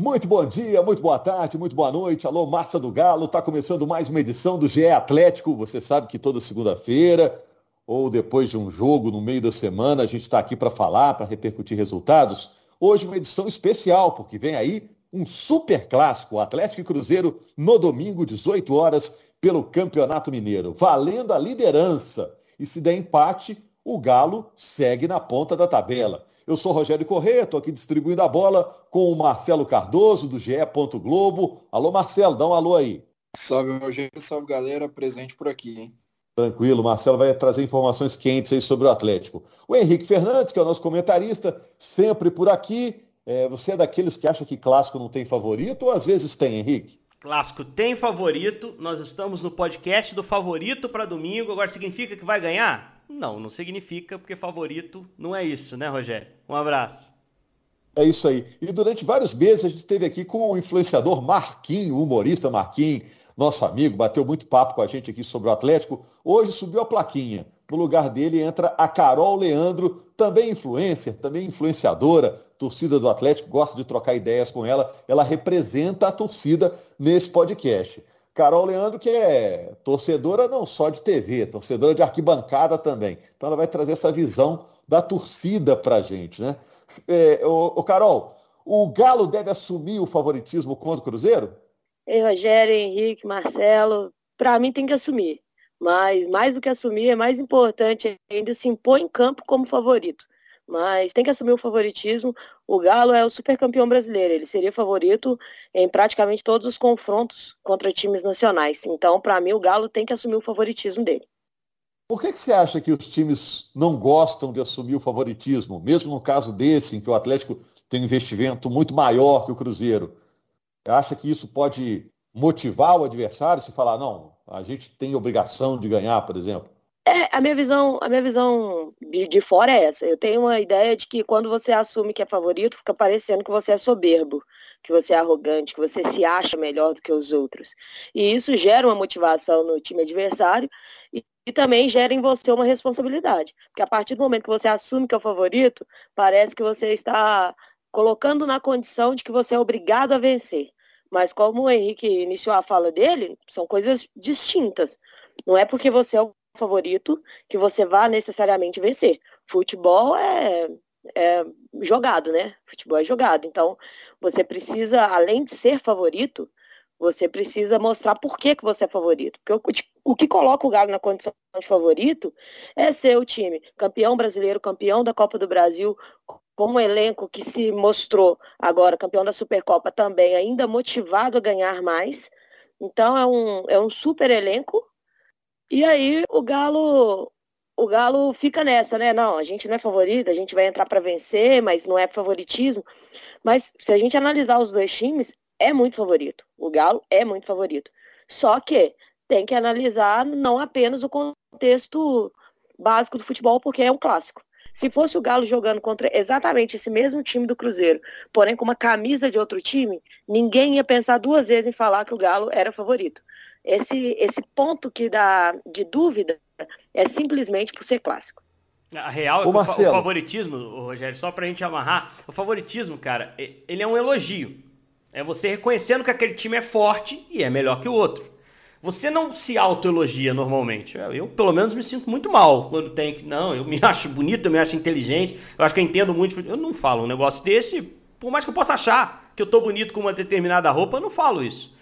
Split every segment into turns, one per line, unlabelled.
Muito bom dia, muito boa tarde, muito boa noite. Alô, Massa do Galo. Está começando mais uma edição do GE Atlético. Você sabe que toda segunda-feira ou depois de um jogo no meio da semana, a gente está aqui para falar, para repercutir resultados. Hoje uma edição especial, porque vem aí um super clássico, Atlético e Cruzeiro, no domingo, 18 horas, pelo Campeonato Mineiro, valendo a liderança. E se der empate, o Galo segue na ponta da tabela. Eu sou Rogério Corrêa, estou aqui distribuindo a bola com o Marcelo Cardoso, do GE. Globo. Alô, Marcelo, dá um alô aí.
Salve, Rogério, salve, galera, presente por aqui, hein?
Tranquilo, Marcelo vai trazer informações quentes aí sobre o Atlético. O Henrique Fernandes, que é o nosso comentarista, sempre por aqui. É, você é daqueles que acha que clássico não tem favorito ou às vezes tem, Henrique?
Clássico tem favorito. Nós estamos no podcast do favorito para domingo. Agora significa que vai ganhar? Não, não significa, porque favorito não é isso, né, Rogério? Um abraço.
É isso aí. E durante vários meses a gente esteve aqui com o influenciador Marquinho, humorista Marquinho, nosso amigo, bateu muito papo com a gente aqui sobre o Atlético. Hoje subiu a plaquinha. No lugar dele entra a Carol Leandro, também influencer, também influenciadora, torcida do Atlético, gosta de trocar ideias com ela. Ela representa a torcida nesse podcast. Carol Leandro, que é torcedora não só de TV, torcedora de arquibancada também. Então ela vai trazer essa visão da torcida para a gente, né? É, o, Carol, o Galo deve assumir o favoritismo contra o Cruzeiro?
Ei, Rogério, Henrique, Marcelo, para mim tem que assumir. Mas mais do que assumir, é mais importante ainda se impor em campo como favorito mas tem que assumir o favoritismo. O Galo é o super campeão brasileiro, ele seria favorito em praticamente todos os confrontos contra times nacionais. Então, para mim, o Galo tem que assumir o favoritismo dele.
Por que, que você acha que os times não gostam de assumir o favoritismo, mesmo no caso desse, em que o Atlético tem um investimento muito maior que o Cruzeiro? Acha que isso pode motivar o adversário se falar, não, a gente tem obrigação de ganhar, por exemplo?
É, a minha visão, a minha visão de, fora é essa. Eu tenho uma ideia de que quando você assume que é favorito, fica parecendo que você é soberbo, que você é arrogante, que você se acha melhor do que os outros. E isso gera uma motivação no time adversário e, e também gera em você uma responsabilidade. Porque a partir do momento que você assume que é o favorito, parece que você está colocando na condição de que você é obrigado a vencer. Mas como o Henrique iniciou a fala dele, são coisas distintas. Não é porque você é o favorito que você vá necessariamente vencer. Futebol é, é jogado, né? Futebol é jogado. Então, você precisa, além de ser favorito, você precisa mostrar por que, que você é favorito. Porque o, o que coloca o Galo na condição de favorito é ser o time campeão brasileiro, campeão da Copa do Brasil, com um elenco que se mostrou agora campeão da Supercopa também, ainda motivado a ganhar mais. Então é um, é um super elenco e aí o Galo o Galo fica nessa, né? Não, a gente não é favorito, a gente vai entrar para vencer, mas não é favoritismo. Mas se a gente analisar os dois times, é muito favorito. O Galo é muito favorito. Só que tem que analisar não apenas o contexto básico do futebol, porque é um clássico. Se fosse o Galo jogando contra exatamente esse mesmo time do Cruzeiro, porém com uma camisa de outro time, ninguém ia pensar duas vezes em falar que o Galo era favorito. Esse, esse ponto que dá de dúvida é simplesmente por ser clássico.
A real é o, o favoritismo, Rogério, só pra gente amarrar, o favoritismo, cara, ele é um elogio. É você reconhecendo que aquele time é forte e é melhor que o outro. Você não se autoelogia normalmente. Eu, eu, pelo menos, me sinto muito mal quando tem que. Não, eu me acho bonito, eu me acho inteligente, eu acho que eu entendo muito. Eu não falo um negócio desse, por mais que eu possa achar que eu tô bonito com uma determinada roupa, eu não falo isso.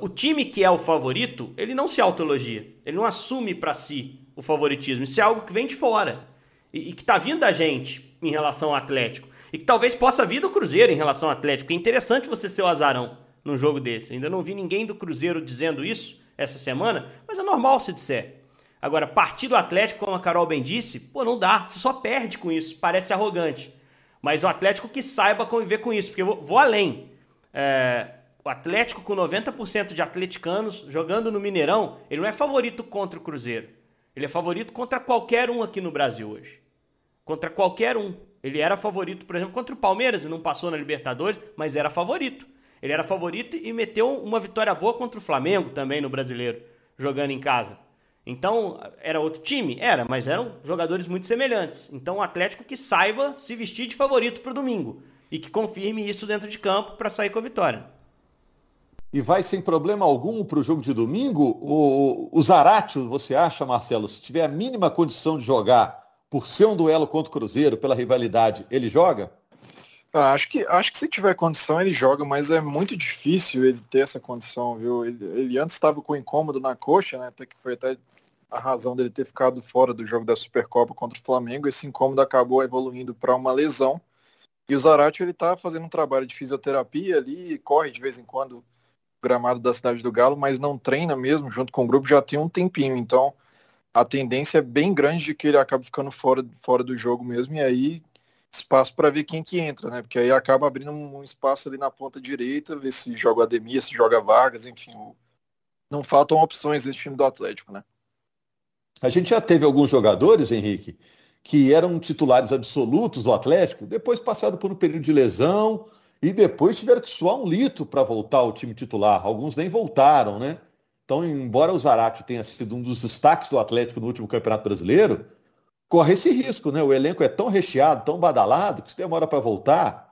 O time que é o favorito, ele não se autoelogia. Ele não assume para si o favoritismo. Isso é algo que vem de fora. E, e que está vindo da gente em relação ao Atlético. E que talvez possa vir do Cruzeiro em relação ao Atlético. É interessante você ser o azarão num jogo desse. Ainda não vi ninguém do Cruzeiro dizendo isso essa semana, mas é normal se disser. Agora, partir do Atlético, como a Carol bem disse, pô, não dá. Você só perde com isso. Parece arrogante. Mas o Atlético que saiba conviver com isso. Porque eu vou, vou além. É, o Atlético com 90% de atleticanos jogando no Mineirão, ele não é favorito contra o Cruzeiro. Ele é favorito contra qualquer um aqui no Brasil hoje. Contra qualquer um. Ele era favorito, por exemplo, contra o Palmeiras e não passou na Libertadores, mas era favorito. Ele era favorito e meteu uma vitória boa contra o Flamengo também no Brasileiro, jogando em casa. Então, era outro time? Era, mas eram jogadores muito semelhantes. Então, o Atlético que saiba se vestir de favorito para o domingo. e que confirme isso dentro de campo para sair com a vitória.
E vai sem problema algum para o jogo de domingo? O, o Zaratio, você acha, Marcelo, se tiver a mínima condição de jogar por ser um duelo contra o Cruzeiro, pela rivalidade, ele joga?
Ah, acho, que, acho que se tiver condição ele joga, mas é muito difícil ele ter essa condição, viu? Ele, ele antes estava com incômodo na coxa, né? Até que foi até a razão dele ter ficado fora do jogo da Supercopa contra o Flamengo. Esse incômodo acabou evoluindo para uma lesão. E o Zarate ele está fazendo um trabalho de fisioterapia ali, corre de vez em quando gramado da Cidade do Galo, mas não treina mesmo junto com o grupo já tem um tempinho. Então a tendência é bem grande de que ele acabe ficando fora, fora do jogo mesmo. E aí espaço para ver quem que entra, né? Porque aí acaba abrindo um espaço ali na ponta direita, ver se joga Ademir, se joga Vargas, enfim. Não faltam opções nesse time do Atlético, né?
A gente já teve alguns jogadores, Henrique, que eram titulares absolutos do Atlético, depois passaram por um período de lesão e depois tiveram que suar um litro para voltar ao time titular. Alguns nem voltaram, né? Então, embora o Zarate tenha sido um dos destaques do Atlético no último Campeonato Brasileiro, corre esse risco, né? O elenco é tão recheado, tão badalado, que se demora para voltar,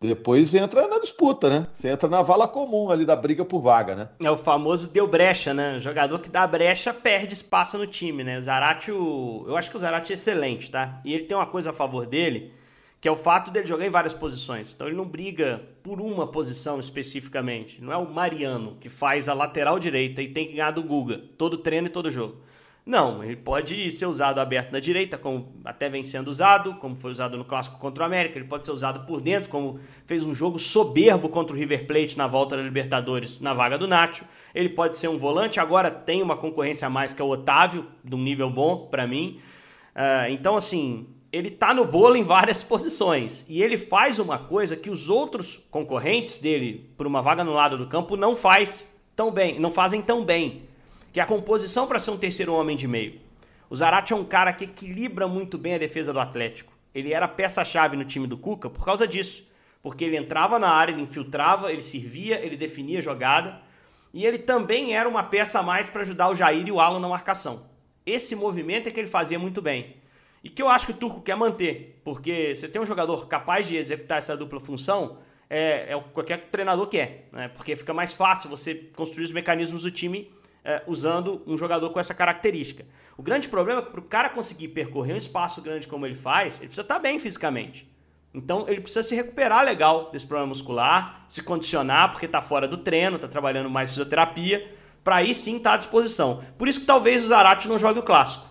depois entra na disputa, né? Você entra na vala comum ali da briga por vaga, né?
É o famoso deu brecha, né? O jogador que dá brecha perde espaço no time, né? O Zarate, eu acho que o Zarate é excelente, tá? E ele tem uma coisa a favor dele, que é o fato dele jogar em várias posições. Então ele não briga por uma posição especificamente. Não é o Mariano que faz a lateral direita e tem que ganhar do Guga, todo treino e todo jogo. Não, ele pode ser usado aberto na direita, como até vem sendo usado, como foi usado no clássico contra o América. Ele pode ser usado por dentro, como fez um jogo soberbo contra o River Plate na volta da Libertadores, na vaga do Nacho. Ele pode ser um volante, agora tem uma concorrência a mais que é o Otávio, de um nível bom para mim. Uh, então, assim, ele tá no bolo em várias posições. E ele faz uma coisa que os outros concorrentes dele, por uma vaga no lado do campo, não faz tão bem, não fazem tão bem que é a composição para ser um terceiro homem de meio. O Zarate é um cara que equilibra muito bem a defesa do Atlético. Ele era peça-chave no time do Cuca por causa disso. Porque ele entrava na área, ele infiltrava, ele servia, ele definia a jogada. E ele também era uma peça a mais para ajudar o Jair e o Alan na marcação. Esse movimento é que ele fazia muito bem. E que eu acho que o Turco quer manter. Porque você tem um jogador capaz de executar essa dupla função, é, é o que qualquer treinador quer. Né? Porque fica mais fácil você construir os mecanismos do time é, usando um jogador com essa característica. O grande problema é que para o cara conseguir percorrer um espaço grande como ele faz, ele precisa estar tá bem fisicamente. Então ele precisa se recuperar legal desse problema muscular, se condicionar porque está fora do treino, está trabalhando mais fisioterapia, para aí sim estar tá à disposição. Por isso que talvez o Zarate não jogue o clássico.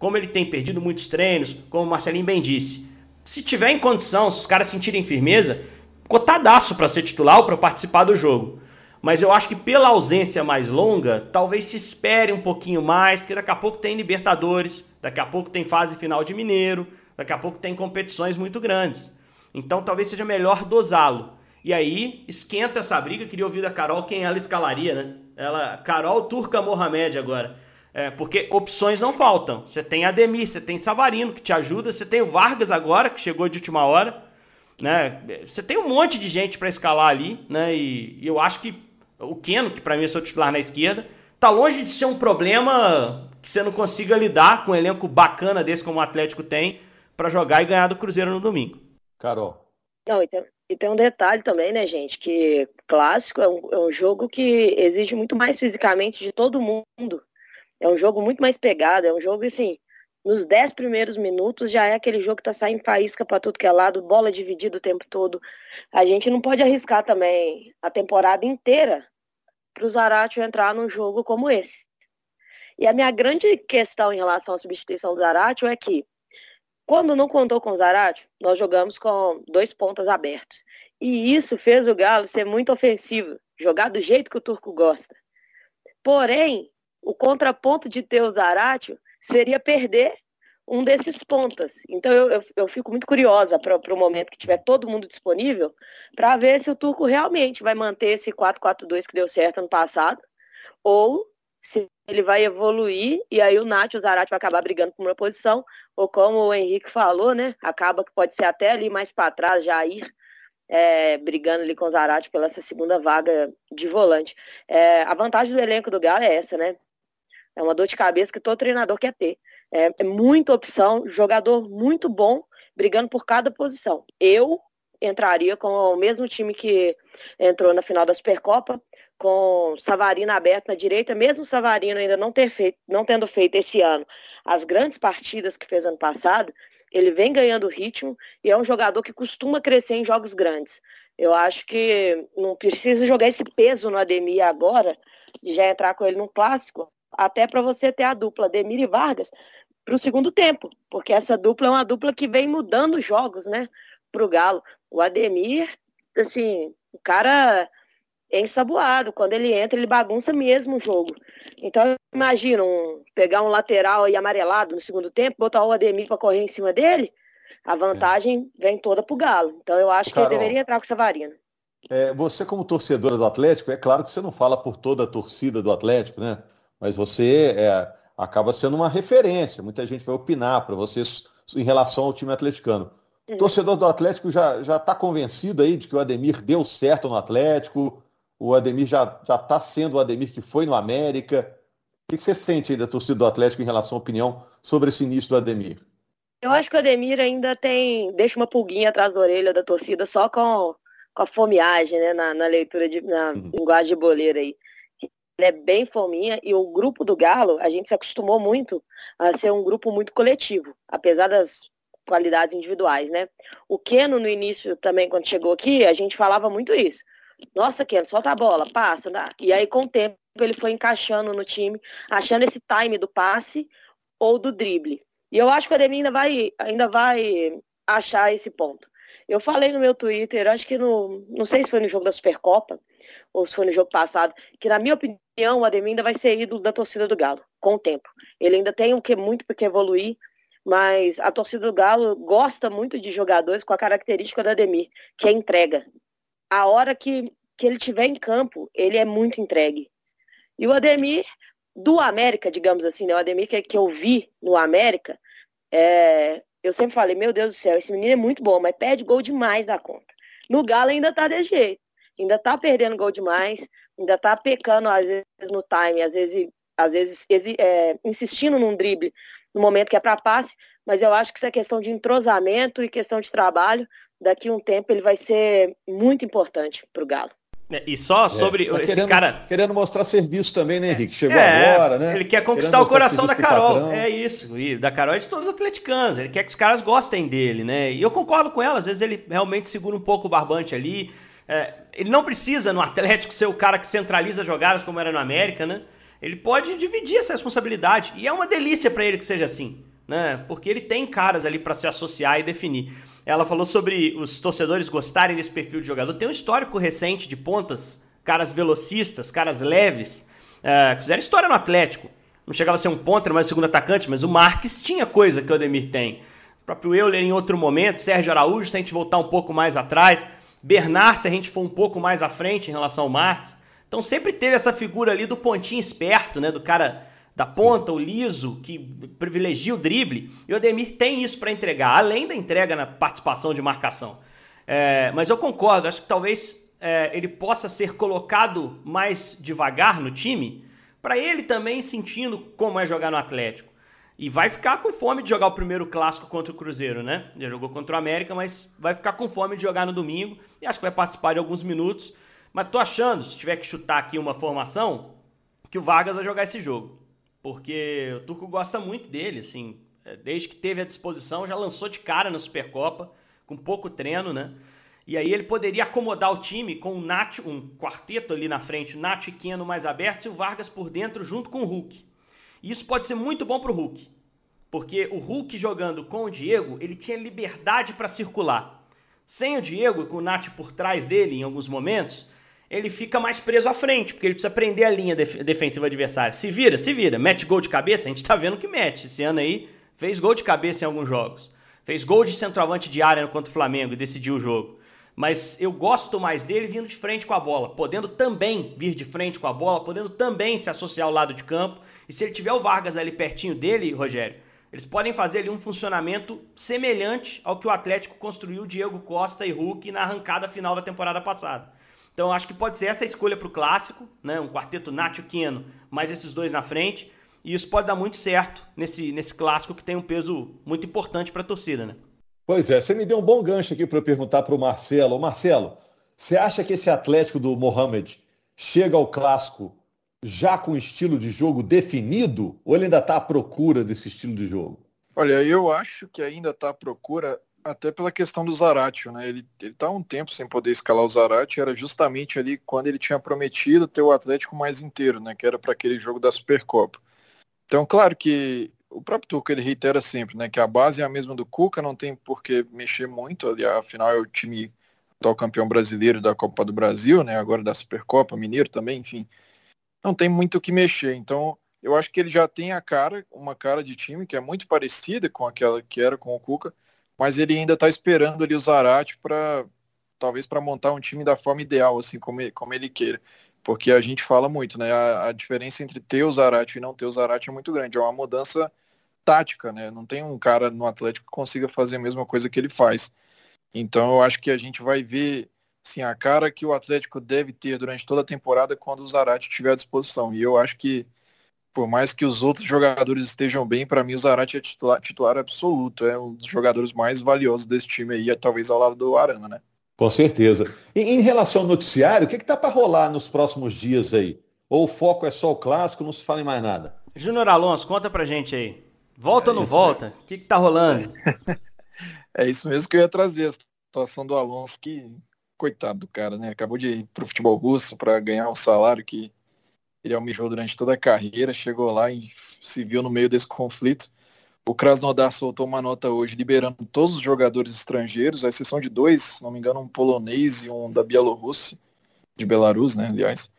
Como ele tem perdido muitos treinos, como o Marcelinho bem disse. Se tiver em condição, se os caras sentirem firmeza, cotadaço para ser titular ou para participar do jogo. Mas eu acho que pela ausência mais longa, talvez se espere um pouquinho mais, porque daqui a pouco tem Libertadores, daqui a pouco tem fase final de Mineiro, daqui a pouco tem competições muito grandes. Então talvez seja melhor dosá-lo. E aí esquenta essa briga, queria ouvir da Carol quem ela escalaria, né? Ela, Carol Turca Mohamed agora. É, porque opções não faltam. Você tem Ademir, você tem Savarino que te ajuda, você tem o Vargas agora, que chegou de última hora. Né? Você tem um monte de gente para escalar ali, né? E, e eu acho que o Keno, que para mim é seu titular na esquerda, tá longe de ser um problema que você não consiga lidar com um elenco bacana desse como o Atlético tem para jogar e ganhar do Cruzeiro no domingo.
Carol.
Não, e tem, e tem um detalhe também, né, gente, que clássico é um, é um jogo que exige muito mais fisicamente de todo mundo. É um jogo muito mais pegado, é um jogo assim, nos dez primeiros minutos já é aquele jogo que tá saindo faísca para tudo que é lado, bola dividida o tempo todo. A gente não pode arriscar também a temporada inteira para o Zaratio entrar num jogo como esse. E a minha grande questão em relação à substituição do Zaratio é que, quando não contou com o Zaratio, nós jogamos com dois pontas abertos. E isso fez o Galo ser muito ofensivo, jogar do jeito que o Turco gosta. Porém, o contraponto de ter o Zaratio seria perder um desses pontas. Então eu, eu, eu fico muito curiosa para o momento que tiver todo mundo disponível para ver se o Turco realmente vai manter esse 4-4-2 que deu certo ano passado ou se ele vai evoluir e aí o Nath o Zarate vai acabar brigando por uma posição ou como o Henrique falou, né? Acaba que pode ser até ali mais para trás, Jair, é, brigando ali com o Zarate pela essa segunda vaga de volante. É, a vantagem do elenco do Galo é essa, né? É uma dor de cabeça que todo treinador quer ter. É, é muita opção, jogador muito bom, brigando por cada posição. Eu, entraria com o mesmo time que entrou na final da Supercopa, com Savarino aberto na direita, mesmo Savarino ainda não, ter feito, não tendo feito esse ano as grandes partidas que fez ano passado, ele vem ganhando ritmo e é um jogador que costuma crescer em jogos grandes. Eu acho que não precisa jogar esse peso no Ademir agora, de já entrar com ele no clássico, até para você ter a dupla Ademir e Vargas para o segundo tempo, porque essa dupla é uma dupla que vem mudando jogos, né, para o Galo. O Ademir, assim, o cara é ensaboado. Quando ele entra, ele bagunça mesmo o jogo. Então, imagina um, pegar um lateral aí amarelado no segundo tempo, botar o Ademir para correr em cima dele, a vantagem vem toda pro Galo. Então, eu acho Carol, que ele deveria entrar com o Savarino.
É, você, como torcedora do Atlético, é claro que você não fala por toda a torcida do Atlético, né? Mas você é, acaba sendo uma referência. Muita gente vai opinar para você em relação ao time atleticano. O uhum. torcedor do Atlético já está convencido aí de que o Ademir deu certo no Atlético, o Ademir já está sendo o Ademir que foi no América. O que você sente aí da torcida do Atlético em relação à opinião sobre esse início do Ademir?
Eu acho que o Ademir ainda tem, deixa uma pulguinha atrás da orelha da torcida só com, com a fomeagem, né, na, na leitura, de, na uhum. linguagem de boleira aí. É bem fominha e o grupo do Galo, a gente se acostumou muito a ser um grupo muito coletivo, apesar das qualidades individuais, né? O Keno, no início também, quando chegou aqui, a gente falava muito isso. Nossa, Ken, solta a bola, passa. Dá. E aí, com o tempo, ele foi encaixando no time, achando esse time do passe ou do drible. E eu acho que o Ademir ainda vai, ainda vai achar esse ponto. Eu falei no meu Twitter, acho que no. Não sei se foi no jogo da Supercopa ou se foi no jogo passado, que na minha opinião o Ademir ainda vai ser ídolo da torcida do Galo, com o tempo. Ele ainda tem um que muito porque evoluir, mas a torcida do Galo gosta muito de jogadores com a característica do Ademir, que é entrega a hora que, que ele tiver em campo, ele é muito entregue. E o Ademir, do América, digamos assim, né? o Ademir que, que eu vi no América, é, eu sempre falei, meu Deus do céu, esse menino é muito bom, mas perde gol demais da conta. No Galo ainda tá desse jeito. Ainda tá perdendo gol demais, ainda tá pecando às vezes no time, às vezes, às vezes é, insistindo num drible no momento que é para passe, mas eu acho que isso é questão de entrosamento e questão de trabalho daqui a um tempo ele vai ser muito importante para o Galo.
É, e só sobre é, tá esse
querendo,
cara.
Querendo mostrar serviço também, né, Henrique? Chegou é, agora, né?
Ele quer conquistar o coração da Carol. É isso. E da Carol e de todos os atleticanos. Ele quer que os caras gostem dele, né? E eu concordo com ela. Às vezes ele realmente segura um pouco o barbante ali. É, ele não precisa no Atlético ser o cara que centraliza jogadas como era no América, né? Ele pode dividir essa responsabilidade. E é uma delícia para ele que seja assim, né? Porque ele tem caras ali para se associar e definir. Ela falou sobre os torcedores gostarem desse perfil de jogador. Tem um histórico recente de pontas, caras velocistas, caras leves, uh, que fizeram história no Atlético. Não chegava a ser um ponta, era mais segundo atacante, mas o Marques tinha coisa que o Ademir tem. O próprio Euler em outro momento, Sérgio Araújo, se a gente voltar um pouco mais atrás, Bernard, se a gente for um pouco mais à frente em relação ao Marques. Então sempre teve essa figura ali do pontinho esperto, né? Do cara da ponta, o liso, que privilegia o drible. E o Ademir tem isso para entregar, além da entrega na participação de marcação. É, mas eu concordo, acho que talvez é, ele possa ser colocado mais devagar no time, para ele também sentindo como é jogar no Atlético. E vai ficar com fome de jogar o primeiro clássico contra o Cruzeiro, né? Já jogou contra o América, mas vai ficar com fome de jogar no domingo. E acho que vai participar de alguns minutos. Mas tô achando, se tiver que chutar aqui uma formação, que o Vargas vai jogar esse jogo porque o Turco gosta muito dele, assim, é, desde que teve a disposição, já lançou de cara na Supercopa, com pouco treino, né? E aí ele poderia acomodar o time com o Nath, um quarteto ali na frente, o Nath e Keno mais abertos e o Vargas por dentro junto com o Hulk. E isso pode ser muito bom para o Hulk, porque o Hulk jogando com o Diego, ele tinha liberdade para circular. Sem o Diego, com o Nath por trás dele em alguns momentos, ele fica mais preso à frente, porque ele precisa prender a linha def defensiva adversária. Se vira, se vira. Mete gol de cabeça, a gente tá vendo que mete. Esse ano aí fez gol de cabeça em alguns jogos. Fez gol de centroavante de área contra o Flamengo e decidiu o jogo. Mas eu gosto mais dele vindo de frente com a bola, podendo também vir de frente com a bola, podendo também se associar ao lado de campo. E se ele tiver o Vargas ali pertinho dele, Rogério, eles podem fazer ali um funcionamento semelhante ao que o Atlético construiu Diego Costa e Hulk na arrancada final da temporada passada. Então acho que pode ser essa a escolha para o clássico, né? Um quarteto Nacho Queno, mais esses dois na frente. E isso pode dar muito certo nesse, nesse clássico que tem um peso muito importante para a torcida, né?
Pois é, você me deu um bom gancho aqui para eu perguntar para o Marcelo. Marcelo, você acha que esse Atlético do Mohamed chega ao clássico já com estilo de jogo definido ou ele ainda está à procura desse estilo de jogo?
Olha, eu acho que ainda está à procura até pela questão do Zaratio, né? Ele, ele tá um tempo sem poder escalar o Zaratio, era justamente ali quando ele tinha prometido ter o Atlético mais inteiro, né? Que era para aquele jogo da Supercopa. Então, claro que o próprio Tuca ele reitera sempre, né? Que a base é a mesma do Cuca, não tem por que mexer muito, ali, afinal é o time atual campeão brasileiro da Copa do Brasil, né? Agora da Supercopa, Mineiro também, enfim. Não tem muito o que mexer. Então, eu acho que ele já tem a cara, uma cara de time que é muito parecida com aquela que era com o Cuca, mas ele ainda está esperando ali o Zarate para talvez para montar um time da forma ideal, assim como ele, como ele queira. Porque a gente fala muito, né? A, a diferença entre ter o Zarate e não ter o Zarate é muito grande. É uma mudança tática, né? Não tem um cara no Atlético que consiga fazer a mesma coisa que ele faz. Então eu acho que a gente vai ver assim, a cara que o Atlético deve ter durante toda a temporada quando o Zarate estiver à disposição. E eu acho que, por mais que os outros jogadores estejam bem, para mim o Zarate é titular, titular absoluto. É um dos jogadores mais valiosos desse time aí, talvez ao lado do Arana, né?
Com certeza. E em relação ao noticiário, o que está para rolar nos próximos dias aí? Ou o foco é só o clássico, não se fala em mais nada?
Júnior Alonso, conta pra gente aí. Volta ou é não volta? O que, que tá rolando?
É isso mesmo que eu ia trazer, a situação do Alonso, que coitado do cara, né? Acabou de ir pro futebol russo para ganhar um salário que ele almejou durante toda a carreira, chegou lá e se viu no meio desse conflito. O Krasnodar soltou uma nota hoje liberando todos os jogadores estrangeiros, à exceção de dois, se não me engano, um polonês e um da Bielorrússia, de Belarus, né, aliás.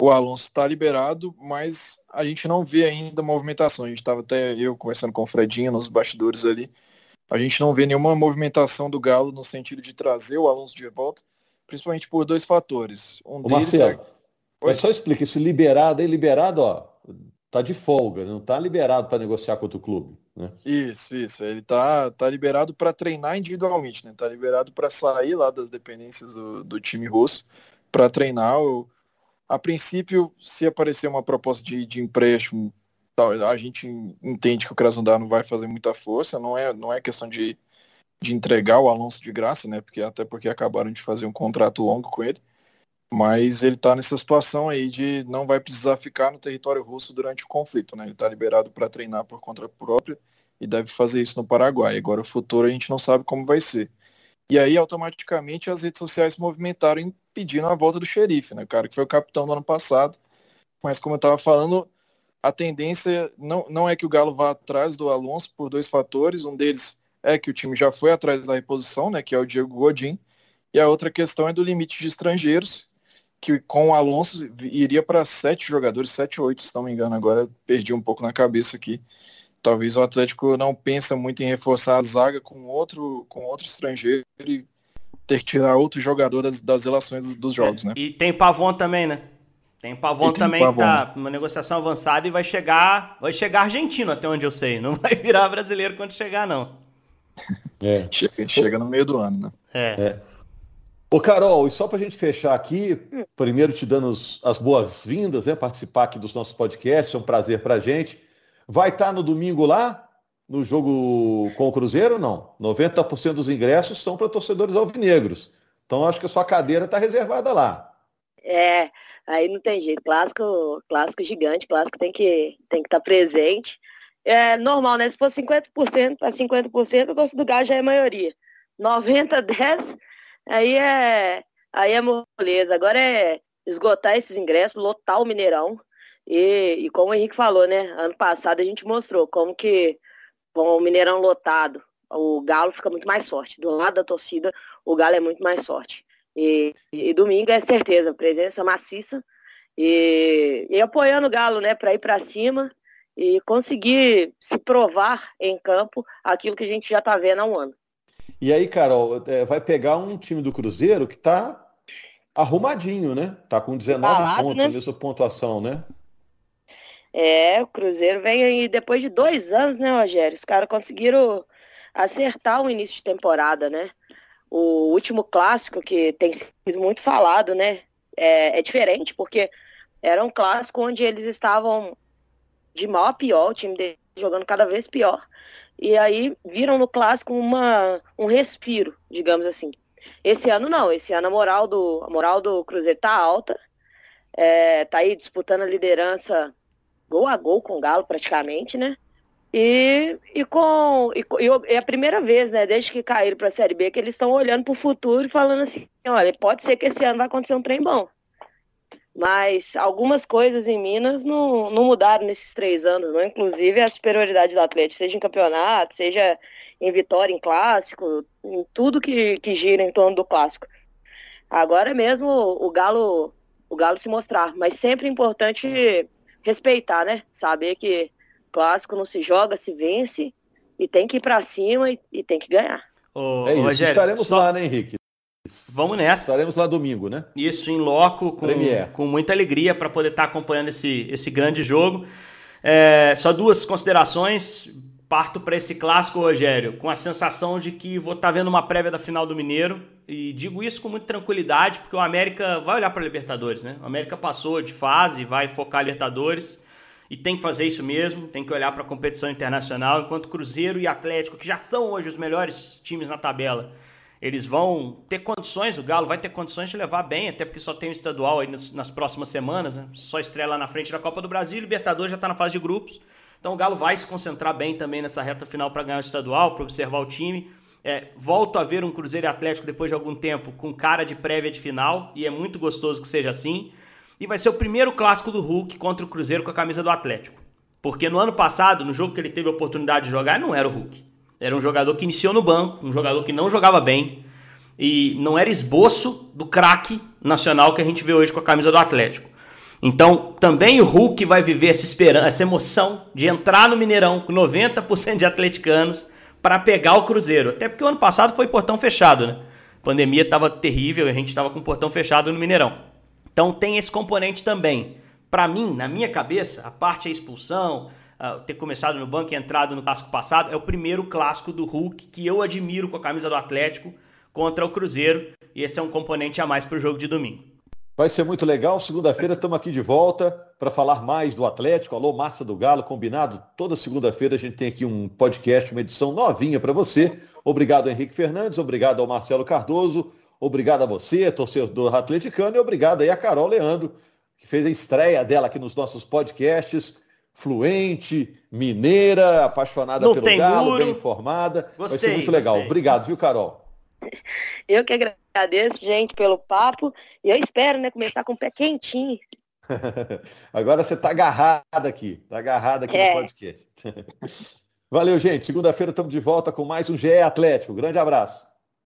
O Alonso está liberado, mas a gente não vê ainda movimentação. A gente estava até eu conversando com o Fredinho nos bastidores ali a gente não vê nenhuma movimentação do Galo no sentido de trazer o Alonso de volta, principalmente por dois fatores.
Um Ô, deles Marcelo, é... Mas só explica, esse liberado aí, liberado, ó, tá de folga, não tá liberado para negociar com outro clube, né?
Isso, isso. Ele tá, tá liberado para treinar individualmente, né? Tá liberado para sair lá das dependências do, do time russo para treinar. O, a princípio, se aparecer uma proposta de, de empréstimo a gente entende que o Krasnodar não vai fazer muita força, não é, não é questão de, de entregar o Alonso de graça, né? Porque até porque acabaram de fazer um contrato longo com ele. Mas ele está nessa situação aí de não vai precisar ficar no território russo durante o conflito, né? Ele está liberado para treinar por conta própria e deve fazer isso no Paraguai. Agora o futuro a gente não sabe como vai ser. E aí automaticamente as redes sociais se movimentaram pedindo a volta do xerife, né? O cara que foi o capitão do ano passado. Mas como eu estava falando, a tendência não, não é que o Galo vá atrás do Alonso por dois fatores. Um deles é que o time já foi atrás da reposição, né, que é o Diego Godin. E a outra questão é do limite de estrangeiros, que com o Alonso iria para sete jogadores, sete ou oito, se não me engano. Agora perdi um pouco na cabeça aqui. Talvez o Atlético não pensa muito em reforçar a zaga com outro, com outro estrangeiro e ter que tirar outro jogador das, das relações dos jogos, né?
E tem Pavon também, né? Tem Pavon também Pavon. que tá numa negociação avançada e vai chegar, vai chegar argentino até onde eu sei, não vai virar brasileiro quando chegar não.
É. Chega, chega no meio do ano, né?
É. é. Ô Carol, e só para a gente fechar aqui, primeiro te dando as boas-vindas, né, participar aqui dos nossos podcasts, é um prazer para a gente. Vai estar tá no domingo lá, no jogo com o Cruzeiro não? 90% dos ingressos são para torcedores alvinegros. Então acho que a sua cadeira está reservada lá.
É, Aí não tem jeito. Clássico, clássico gigante, clássico tem que tem que estar tá presente. É normal, né? Se for 50% para 50%, a torcida do Galo já é maioria. 90, 10, aí é aí é moleza. Agora é esgotar esses ingressos, lotar o Mineirão. E, e como o Henrique falou, né? Ano passado a gente mostrou como que com o Mineirão lotado, o Galo fica muito mais forte. Do lado da torcida, o Galo é muito mais forte. E, e domingo é certeza, presença maciça. E, e apoiando o Galo, né, para ir para cima e conseguir se provar em campo aquilo que a gente já está vendo há um ano.
E aí, Carol, é, vai pegar um time do Cruzeiro que está arrumadinho, né? Tá com 19 Falado, pontos né? nessa pontuação, né?
É, o Cruzeiro vem aí depois de dois anos, né, Rogério? Os caras conseguiram acertar o início de temporada, né? o último clássico que tem sido muito falado, né? É, é, diferente, porque era um clássico onde eles estavam de mal a pior, o time jogando cada vez pior. E aí viram no clássico uma, um respiro, digamos assim. Esse ano não, esse ano a moral do, a moral do Cruzeiro tá alta. É, tá aí disputando a liderança gol a gol com o Galo praticamente, né? E, e, com, e, e é a primeira vez, né, desde que caíram para a Série B, que eles estão olhando para o futuro e falando assim, olha, pode ser que esse ano vai acontecer um trem bom. Mas algumas coisas em Minas não, não mudaram nesses três anos, não? inclusive a superioridade do Atlético, seja em campeonato, seja em vitória em clássico, em tudo que, que gira em torno do clássico. Agora mesmo o Galo, o Galo se mostrar, mas sempre é importante respeitar, né? Saber que clássico não se joga, se vence e tem que ir para cima e, e, tem que ganhar.
Ô, é isso, Rogério, estaremos só... lá, né, Henrique?
Vamos nessa.
Estaremos lá domingo, né?
Isso, em loco, com, com muita alegria para poder estar tá acompanhando esse, esse grande jogo. É, só duas considerações. Parto para esse clássico, Rogério, com a sensação de que vou estar tá vendo uma prévia da final do Mineiro. E digo isso com muita tranquilidade, porque o América vai olhar para Libertadores, né? O América passou de fase, vai focar Libertadores. E tem que fazer isso mesmo, tem que olhar para a competição internacional, enquanto Cruzeiro e Atlético, que já são hoje os melhores times na tabela, eles vão ter condições, o Galo vai ter condições de levar bem, até porque só tem o estadual aí nas próximas semanas, né? só estreia lá na frente da Copa do Brasil, Libertadores já está na fase de grupos, então o Galo vai se concentrar bem também nessa reta final para ganhar o estadual, para observar o time. É, volto a ver um Cruzeiro Atlético depois de algum tempo com cara de prévia de final, e é muito gostoso que seja assim. E vai ser o primeiro clássico do Hulk contra o Cruzeiro com a camisa do Atlético. Porque no ano passado, no jogo que ele teve a oportunidade de jogar, não era o Hulk. Era um jogador que iniciou no banco, um jogador que não jogava bem e não era esboço do craque nacional que a gente vê hoje com a camisa do Atlético. Então, também o Hulk vai viver essa esperança, essa emoção de entrar no Mineirão com 90% de atleticanos para pegar o Cruzeiro. Até porque o ano passado foi portão fechado, né? A pandemia estava terrível e a gente estava com portão fechado no Mineirão. Então tem esse componente também. Para mim, na minha cabeça, a parte é expulsão, uh, ter começado no banco e entrado no clássico passado, é o primeiro clássico do Hulk que eu admiro com a camisa do Atlético contra o Cruzeiro. E esse é um componente a mais para o jogo de domingo.
Vai ser muito legal. Segunda-feira estamos aqui de volta para falar mais do Atlético. Alô, Márcia do Galo, combinado? Toda segunda-feira a gente tem aqui um podcast, uma edição novinha para você. Obrigado, Henrique Fernandes. Obrigado ao Marcelo Cardoso. Obrigado a você, torcedor atleticano. E obrigado aí a Carol Leandro, que fez a estreia dela aqui nos nossos podcasts fluente, mineira, apaixonada
Não
pelo Galo, muro. bem informada. Gostei, Vai ser muito legal. Gostei. Obrigado, viu, Carol?
Eu que agradeço, gente, pelo papo. E eu espero, né, começar com o pé quentinho.
Agora você está agarrada aqui, está agarrada aqui é. no podcast. Valeu, gente. Segunda-feira estamos de volta com mais um GE Atlético. Grande abraço.